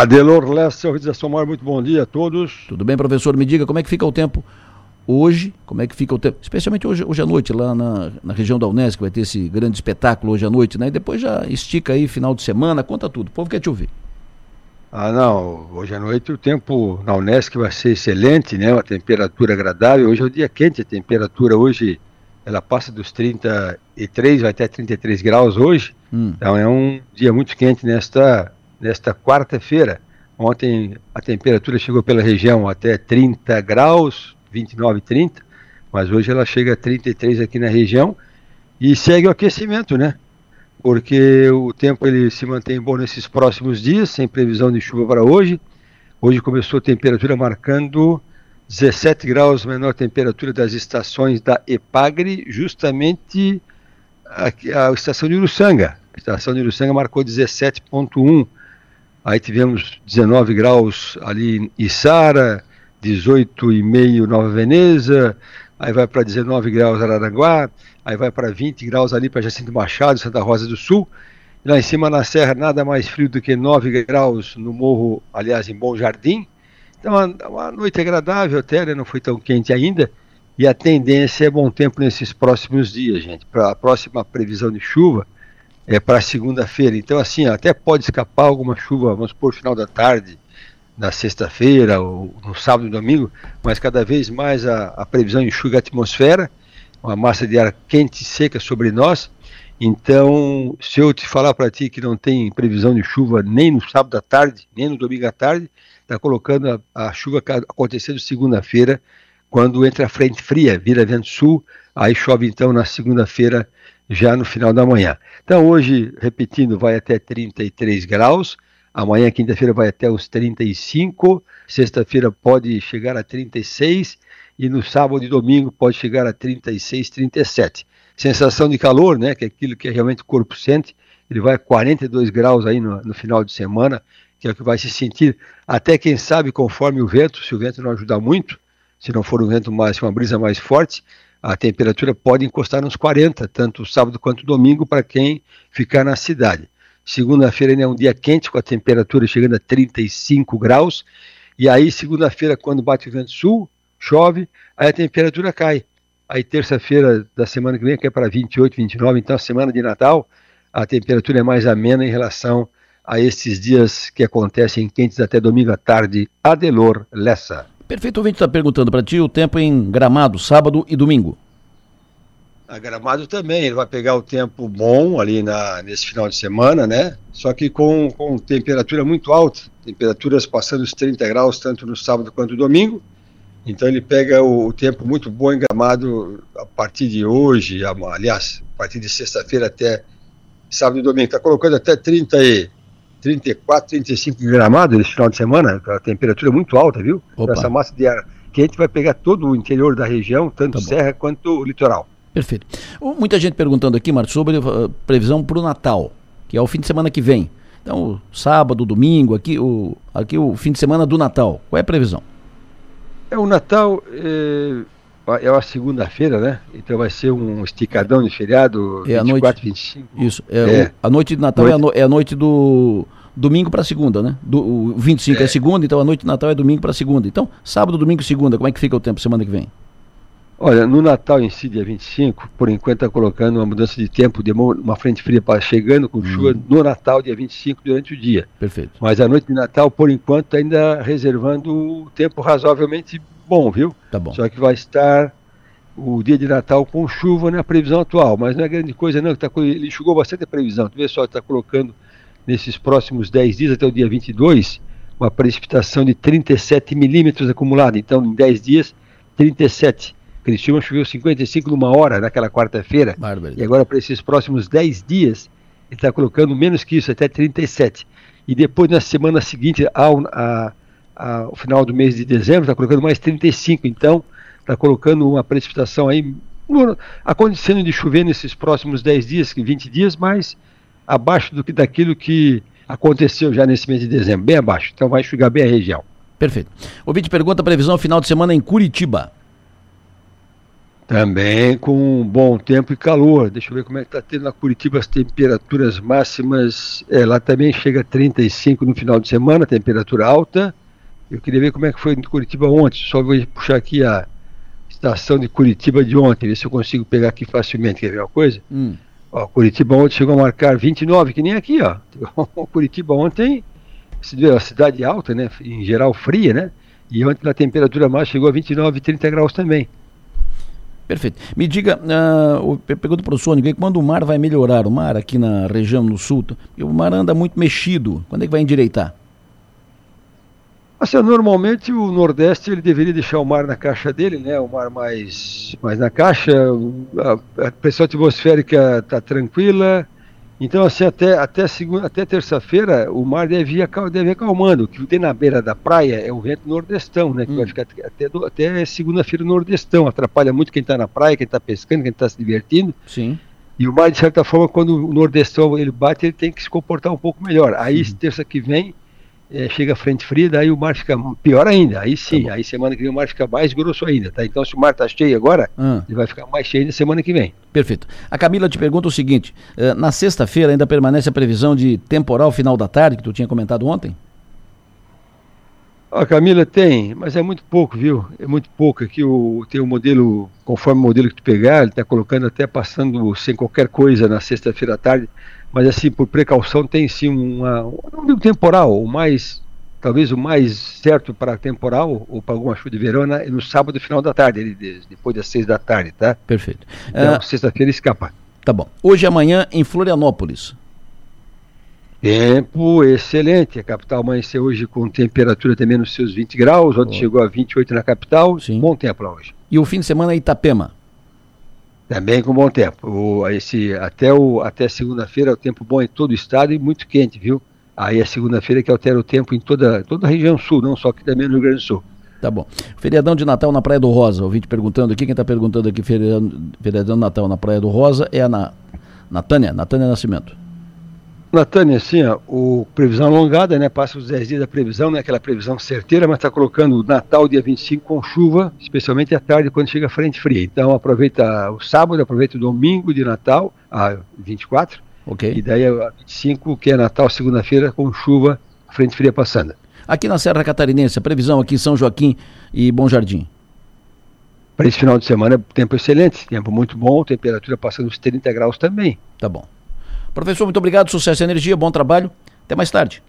Adelor Lessa, organização maior, muito bom dia a todos. Tudo bem, professor? Me diga como é que fica o tempo hoje, como é que fica o tempo, especialmente hoje, hoje à noite, lá na, na região da Unesco, vai ter esse grande espetáculo hoje à noite, né? E depois já estica aí final de semana, conta tudo. O povo quer te ouvir. Ah, não, hoje à noite o tempo na Unesco vai ser excelente, né? Uma temperatura agradável. Hoje é o dia quente, a temperatura hoje ela passa dos 33, vai até 33 graus hoje. Hum. Então é um dia muito quente nesta nesta quarta-feira. Ontem a temperatura chegou pela região até 30 graus, 29, 30, mas hoje ela chega a 33 aqui na região e segue o aquecimento, né? Porque o tempo ele se mantém bom nesses próximos dias, sem previsão de chuva para hoje. Hoje começou a temperatura marcando 17 graus menor temperatura das estações da EPAGRE, justamente a, a estação de Uruçanga. A estação de Uruçanga marcou 17.1 Aí tivemos 19 graus ali em Içara, 18,5 Nova Veneza, aí vai para 19 graus Araranguá, aí vai para 20 graus ali para Jacinto Machado, Santa Rosa do Sul. E lá em cima na serra, nada mais frio do que 9 graus no morro, aliás, em Bom Jardim. Então, uma, noite agradável até, né? não foi tão quente ainda. E a tendência é bom tempo nesses próximos dias, gente. Para a próxima previsão de chuva, é, para segunda-feira. Então, assim, até pode escapar alguma chuva, vamos supor, final da tarde, na sexta-feira, ou no sábado e domingo, mas cada vez mais a, a previsão enxuga a atmosfera, uma massa de ar quente e seca sobre nós. Então, se eu te falar para ti que não tem previsão de chuva nem no sábado à tarde, nem no domingo à tarde, está colocando a, a chuva acontecendo segunda-feira, quando entra a frente fria, vira vento sul, aí chove então na segunda-feira já no final da manhã. Então hoje, repetindo, vai até 33 graus, amanhã, quinta-feira, vai até os 35, sexta-feira pode chegar a 36 e no sábado e domingo pode chegar a 36, 37. Sensação de calor, né, que é aquilo que realmente o corpo sente, ele vai a 42 graus aí no, no final de semana, que é o que vai se sentir, até quem sabe conforme o vento, se o vento não ajudar muito, se não for um vento mais, uma brisa mais forte, a temperatura pode encostar nos 40, tanto sábado quanto domingo, para quem ficar na cidade. Segunda-feira ainda é um dia quente, com a temperatura chegando a 35 graus. E aí, segunda-feira, quando bate o vento sul, chove, aí a temperatura cai. Aí, terça-feira da semana que vem, que é para 28, 29, então, semana de Natal, a temperatura é mais amena em relação a esses dias que acontecem quentes até domingo à tarde. Adelor Lessa. Perfeito, ouvinte está perguntando para ti o tempo em Gramado, sábado e domingo. A Gramado também, ele vai pegar o tempo bom ali na, nesse final de semana, né? Só que com, com temperatura muito alta, temperaturas passando os 30 graus tanto no sábado quanto no domingo. Então ele pega o, o tempo muito bom em Gramado a partir de hoje, aliás, a partir de sexta-feira até sábado e domingo. Está colocando até 30 e 34, 35 em Gramado nesse final de semana, a temperatura é muito alta, viu? Então, essa massa de ar quente vai pegar todo o interior da região, tanto tá serra quanto o litoral. Perfeito. Muita gente perguntando aqui, Marcos, sobre uh, previsão para o Natal, que é o fim de semana que vem. Então, sábado, domingo, aqui o, aqui o fim de semana do Natal. Qual é a previsão? É o Natal é, é uma segunda-feira, né? Então vai ser um esticadão de feriado, é 24, noite, 25. Isso. É, é. O, a noite de Natal noite. É, a no, é a noite do domingo para segunda, né? Do, o 25 é. é segunda, então a noite de Natal é domingo para segunda. Então, sábado, domingo, segunda, como é que fica o tempo semana que vem? Olha, no Natal em si, dia 25, por enquanto está colocando uma mudança de tempo, de uma frente fria para chegando com chuva hum. no Natal, dia 25, durante o dia. Perfeito. Mas a noite de Natal, por enquanto, tá ainda reservando o tempo razoavelmente bom, viu? Tá bom. Só que vai estar o dia de Natal com chuva na previsão atual, mas não é grande coisa não, que tá, ele enxugou bastante a previsão. Tu vê só, está colocando nesses próximos 10 dias, até o dia 22, uma precipitação de 37 milímetros acumulada. Então, em 10 dias, 37 Criciúma choveu 55 numa hora naquela quarta-feira. E agora, para esses próximos 10 dias, ele está colocando menos que isso, até 37. E depois, na semana seguinte, ao, a, a, ao final do mês de dezembro, está colocando mais 35. Então, está colocando uma precipitação aí, acontecendo de chover nesses próximos 10 dias, 20 dias, mas abaixo do que daquilo que aconteceu já nesse mês de dezembro, bem abaixo. Então, vai enxugar bem a região. Perfeito. O vídeo pergunta a previsão final de semana em Curitiba. Também com bom tempo e calor. Deixa eu ver como é que está tendo na Curitiba as temperaturas máximas. É, lá também chega a 35 no final de semana, temperatura alta. Eu queria ver como é que foi em Curitiba ontem. Só vou puxar aqui a estação de Curitiba de ontem, ver se eu consigo pegar aqui facilmente. Quer ver uma coisa? Hum. Ó, Curitiba ontem chegou a marcar 29, que nem aqui, ó. Curitiba ontem, a cidade alta, né? Em geral fria, né? E ontem a temperatura máxima chegou a 29, 30 graus também. Perfeito. Me diga, uh, pergunta para o Sônico, quando o mar vai melhorar, o mar aqui na região no sul, o mar anda muito mexido, quando é que vai endireitar? Assim, normalmente o Nordeste ele deveria deixar o mar na caixa dele, né? O mar mais, mais na caixa, a, a pressão atmosférica está tranquila, então, assim, até, até, segunda, até terça-feira o mar deve ir, deve ir acalmando. O que tem na beira da praia é o vento nordestão, né? Que hum. vai ficar até, até segunda-feira nordestão. Atrapalha muito quem está na praia, quem está pescando, quem está se divertindo. Sim. E o mar, de certa forma, quando o nordestão ele bate, ele tem que se comportar um pouco melhor. Aí, hum. terça que vem, é, chega a frente fria, daí o mar fica pior ainda. Aí sim, tá aí semana que vem o mar fica mais grosso ainda, tá? Então se o mar está cheio agora, ah. ele vai ficar mais cheio ainda semana que vem. Perfeito. A Camila te pergunta o seguinte: uh, na sexta-feira ainda permanece a previsão de temporal final da tarde, que tu tinha comentado ontem? A Camila tem, mas é muito pouco, viu? É muito pouco. Aqui o, tem o um modelo, conforme o modelo que tu pegar, ele está colocando até passando sem qualquer coisa na sexta-feira à tarde mas assim, por precaução, tem sim uma, não digo temporal, o mais, talvez o mais certo para temporal ou para alguma chuva de verão é no sábado, final da tarde, ele, depois das seis da tarde, tá? Perfeito. Então, uh, sexta-feira escapa. Tá bom. Hoje e amanhã em Florianópolis. Tempo excelente. A capital amanheceu hoje com temperatura também nos seus 20 graus. Ontem oh. chegou a 28 na capital. Sim. Bom tempo lá hoje. E o fim de semana em Itapema? Também com bom tempo. O, esse, até o, até segunda-feira o tempo bom em todo o estado e muito quente, viu? Aí é segunda-feira que altera o tempo em toda, toda a região sul, não só aqui também no Rio Grande do Sul. Tá bom. Feriadão de Natal na Praia do Rosa. Ouvinte perguntando aqui, quem está perguntando aqui, feriadão, feriadão de Natal na Praia do Rosa é a na, Natânia, Natânia Nascimento. Natânia, assim, ó, o previsão alongada, né? Passa os 10 dias da previsão, né? Aquela previsão certeira, mas está colocando o Natal dia 25 com chuva, especialmente à tarde quando chega a frente fria. Então aproveita o sábado, aproveita o domingo de Natal, a 24. Ok. E daí a 25, que é Natal, segunda-feira, com chuva, frente fria passando. Aqui na Serra Catarinense, a previsão aqui em São Joaquim e Bom Jardim. Para esse final de semana, tempo excelente, tempo muito bom, temperatura passando os 30 graus também. Tá bom. Professor, muito obrigado, sucesso e energia, bom trabalho. Até mais tarde.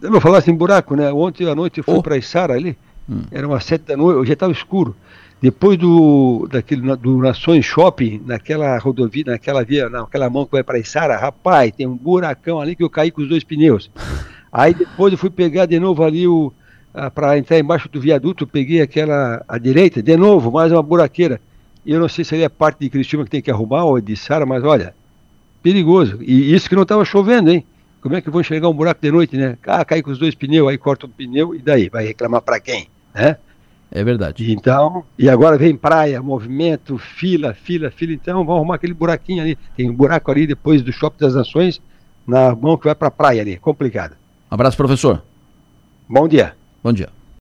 Eu não falasse em buraco, né? Ontem à noite eu fui oh. para Içara ali, hum. era umas sete da noite, já estava escuro. Depois do, daquele, do Nações Shopping, naquela rodovia, naquela via, naquela mão que vai para Içara, rapaz, tem um buracão ali que eu caí com os dois pneus. Aí depois eu fui pegar de novo ali o. para entrar embaixo do viaduto, peguei aquela à direita, de novo, mais uma buraqueira. Eu não sei se ali é parte de Cristina que tem que arrumar ou de Sara, mas olha, perigoso. E isso que não estava chovendo, hein? Como é que vou enxergar um buraco de noite, né? Ah, cai com os dois pneus, aí corta o pneu e daí? Vai reclamar para quem? Né? É verdade. Então, e agora vem praia, movimento, fila, fila, fila. Então, vamos arrumar aquele buraquinho ali. Tem um buraco ali depois do Shopping das Nações, na mão que vai para a praia ali. Complicado. Um abraço, professor. Bom dia. Bom dia.